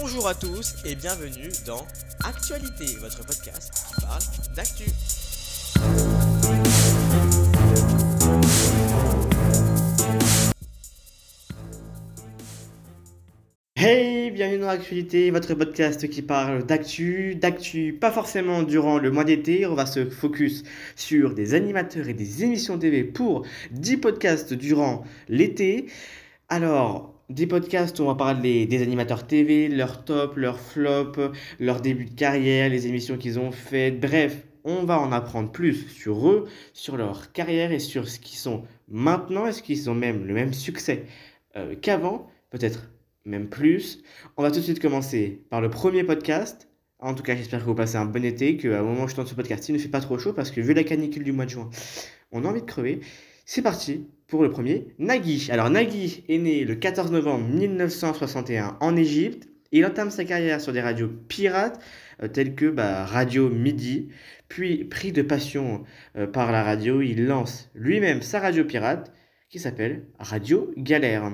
Bonjour à tous et bienvenue dans Actualité, votre podcast qui parle d'actu. Hey, bienvenue dans Actualité, votre podcast qui parle d'actu, d'actu pas forcément durant le mois d'été, on va se focus sur des animateurs et des émissions TV pour 10 podcasts durant l'été. Alors, des podcasts où on va parler des animateurs TV, leur top, leur flop, leur début de carrière, les émissions qu'ils ont faites, bref, on va en apprendre plus sur eux, sur leur carrière et sur ce qu'ils sont maintenant, est-ce qu'ils ont même le même succès euh, qu'avant, peut-être même plus. On va tout de suite commencer par le premier podcast. En tout cas, j'espère que vous passez un bon été, qu'à moment où je tente ce podcast, il ne fait pas trop chaud parce que vu la canicule du mois de juin, on a envie de crever. C'est parti pour le premier, Nagui. Alors Nagui est né le 14 novembre 1961 en Égypte. Il entame sa carrière sur des radios pirates euh, telles que bah, Radio Midi. Puis, pris de passion euh, par la radio, il lance lui-même sa radio pirate qui s'appelle Radio Galère.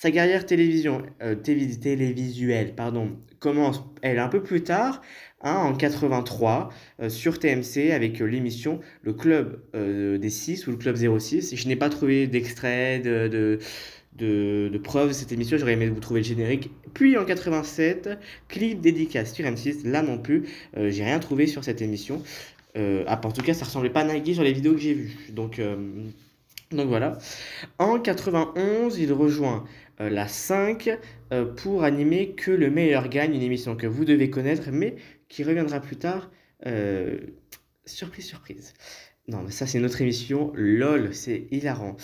Sa carrière télévision, euh, télévis- télévisuelle pardon, commence, elle, un peu plus tard, hein, en 83, euh, sur TMC, avec euh, l'émission Le Club des 6 ou le Club 06. Je n'ai pas trouvé d'extrait, de, de, de, de preuves de cette émission, j'aurais aimé vous trouver le générique. Puis en 87, clip dédicace sur M6, là non plus, euh, j'ai rien trouvé sur cette émission. Ah, en tout cas, ça ressemblait pas à Nagui sur les vidéos que j'ai vues. Donc, donc voilà. En 91, il rejoint euh, la 5 euh, pour animer Que le meilleur gagne, une émission que vous devez connaître, mais qui reviendra plus tard. Euh, surprise, surprise. Non, mais ça, c'est une autre émission. LOL, c'est hilarant.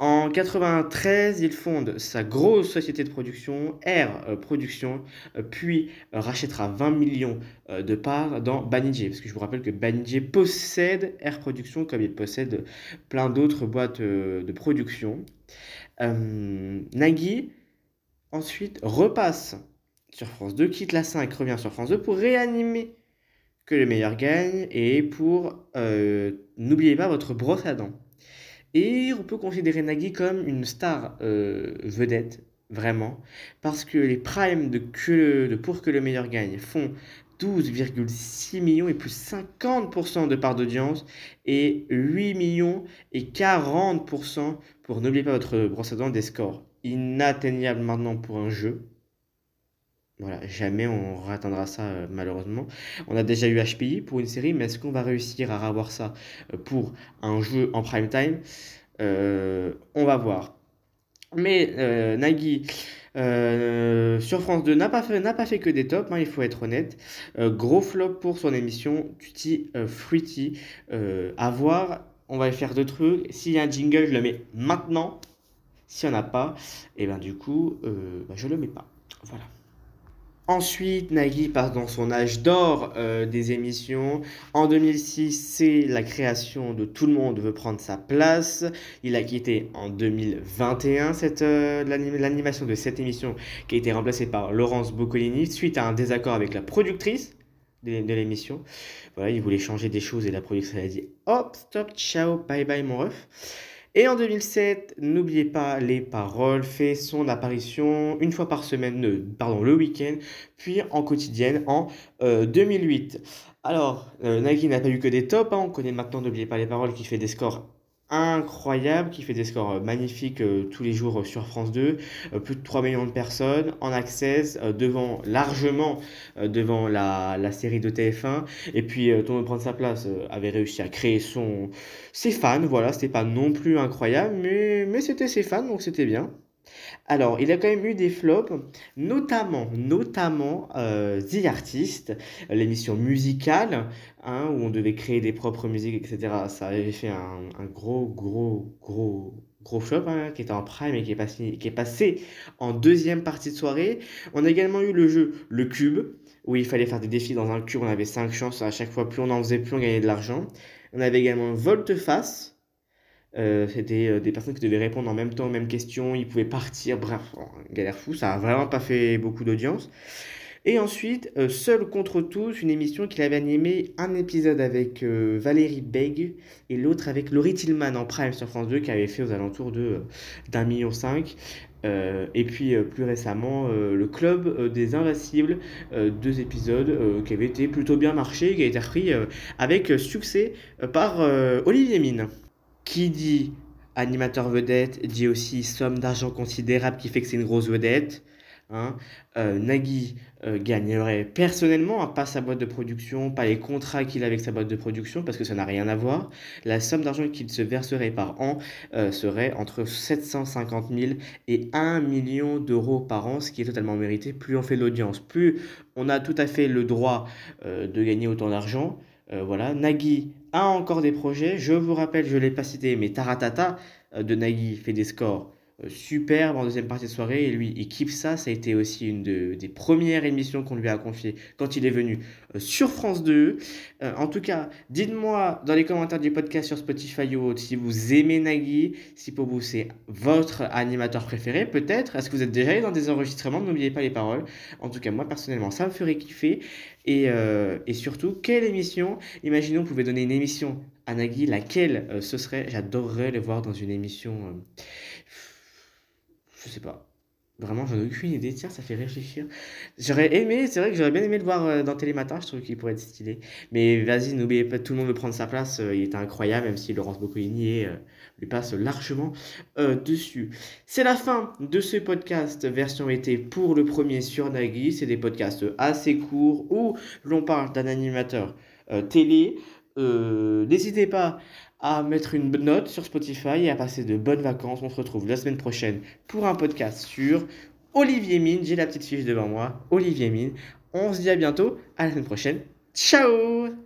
En 93, il fonde sa grosse société de production, R euh, Production, euh, puis euh, rachètera 20 millions euh, de parts dans Banijé. Parce que je vous rappelle que Banijé possède R Production, comme il possède plein d'autres boîtes de production. Nagui, ensuite, repasse sur France 2, quitte la 5, revient sur France 2 pour réanimer que le meilleur gagne et pour euh, n'oubliez pas votre brosse à dents. Et on peut considérer Nagui comme une star euh, vedette, vraiment, parce que les primes de, que de Pour que le meilleur gagne font 12,6 millions et plus 50% de part d'audience et 8 millions et 40% pour n'oubliez pas votre brosse à dents des scores inatteignables maintenant pour un jeu. Voilà, jamais on atteindra ça euh, malheureusement. On a déjà eu HPI pour une série, mais est-ce qu'on va réussir à avoir ça euh, pour un jeu en prime time? Euh, on va voir. Mais euh, Nagui sur France 2 n'a pas fait, pas fait que des tops, hein, il faut être honnête. Gros flop pour son émission Tutti Fruity. À voir, on va faire deux trucs. S'il y a un jingle, je le mets maintenant. S'il n'y en a pas, et ben du coup, bah, je le mets pas. Voilà. Ensuite, Nagui passe dans son âge d'or euh, des émissions. En 2006, c'est la création de Tout le monde veut prendre sa place. Il a quitté en 2021 cette, euh, l'anim- l'animation de cette émission qui a été remplacée par Laurence Boccolini suite à un désaccord avec la productrice de, de l'émission. Voilà, il voulait changer des choses et la productrice a dit Hop, stop, ciao, bye bye mon ref. Et en 2007, n'oubliez pas les paroles, fait son apparition une fois par semaine, pardon, le week-end, puis en quotidienne en euh, 2008. Alors, euh, Nagui n'a pas eu que des tops, hein, on connaît maintenant N'oubliez pas les paroles qui fait des scores incroyables, qui fait des scores euh, magnifiques euh, tous les jours euh, sur France 2, Euh, plus de 3 millions de personnes en access, devant largement devant la, série de TF1, et puis monde prendre sa place avait réussi à créer son, ses fans, voilà, c'était pas non plus incroyable, mais, mais c'était ses fans, donc c'était bien. Alors, il a quand même eu des flops, notamment, notamment euh, The Artist, l'émission musicale, hein, où on devait créer des propres musiques, etc. Ça avait fait un, gros, gros, gros, gros flop, hein, qui était en prime et qui est passé, qui est passé en deuxième partie de soirée. On a également eu le jeu Le Cube, où il fallait faire des défis dans un cube, on avait 5 chances, à chaque fois plus on en faisait, plus on gagnait de l'argent. On avait également Volte-Face, euh, c'était euh, des personnes qui devaient répondre en même temps aux mêmes questions, ils pouvaient partir, bref, oh, galère fou, ça a vraiment pas fait beaucoup d'audience. Et ensuite, euh, Seul contre tous, une émission qu'il avait animée un épisode avec Valérie Beg et l'autre avec Laurie Tillman en prime sur France 2 qui avait fait aux alentours de d'un million cinq. Et puis plus récemment, le Club des Invincibles, deux épisodes qui avaient été plutôt bien marchés, qui a été repris avec succès par Olivier Mine. Qui dit animateur vedette dit aussi somme d'argent considérable qui fait que c'est une grosse vedette. Hein. Euh, Nagui euh, gagnerait personnellement, pas sa boîte de production, pas les contrats qu'il a avec sa boîte de production, parce que ça n'a rien à voir. La somme d'argent qu'il se verserait par an euh, serait entre 750 000 et 1 million d'euros par an, ce qui est totalement mérité. Plus on fait l'audience, plus on a tout à fait le droit de gagner autant d'argent. Euh, voilà, Nagui a encore des projets. Je vous rappelle, je ne l'ai pas cité, mais Taratata euh, de Nagui fait des scores euh, superbes en deuxième partie de soirée. Et lui, il kiffe ça. Ça a été aussi une de- des premières émissions qu'on lui a confiées quand il est venu euh, sur France 2. Euh, en tout cas, dites-moi dans les commentaires du podcast sur Spotify ou autre si vous aimez Nagui, si pour vous c'est votre animateur préféré, peut-être. Est-ce que vous êtes déjà allé dans des enregistrements? N'oubliez pas les paroles. En tout cas, moi personnellement, ça me ferait kiffer. Et, surtout, quelle émission? Imaginons, vous pouvez donner une émission à Nagui, laquelle? Ce serait J'adorerais le voir dans une émission. Sais pas. Vraiment, j'en ai aucune idée. Tiens, ça fait réfléchir. J'aurais aimé, c'est vrai que j'aurais bien aimé le voir euh, dans Télématin, je trouve qu'il pourrait être stylé. Mais vas-y, n'oubliez pas, tout le monde veut prendre sa place. euh, il est incroyable, même si Laurence Boccolini euh, lui passe largement dessus. C'est la fin de ce podcast version été pour le premier sur Nagui. C'est des podcasts assez courts où l'on parle d'un animateur télé. Euh, N'hésitez pas à mettre une note sur Spotify et à passer de bonnes vacances. On se retrouve la semaine prochaine pour un podcast sur Olivier Mine. J'ai la petite fiche devant moi. Olivier Mine. On se dit à bientôt. À la semaine prochaine. Ciao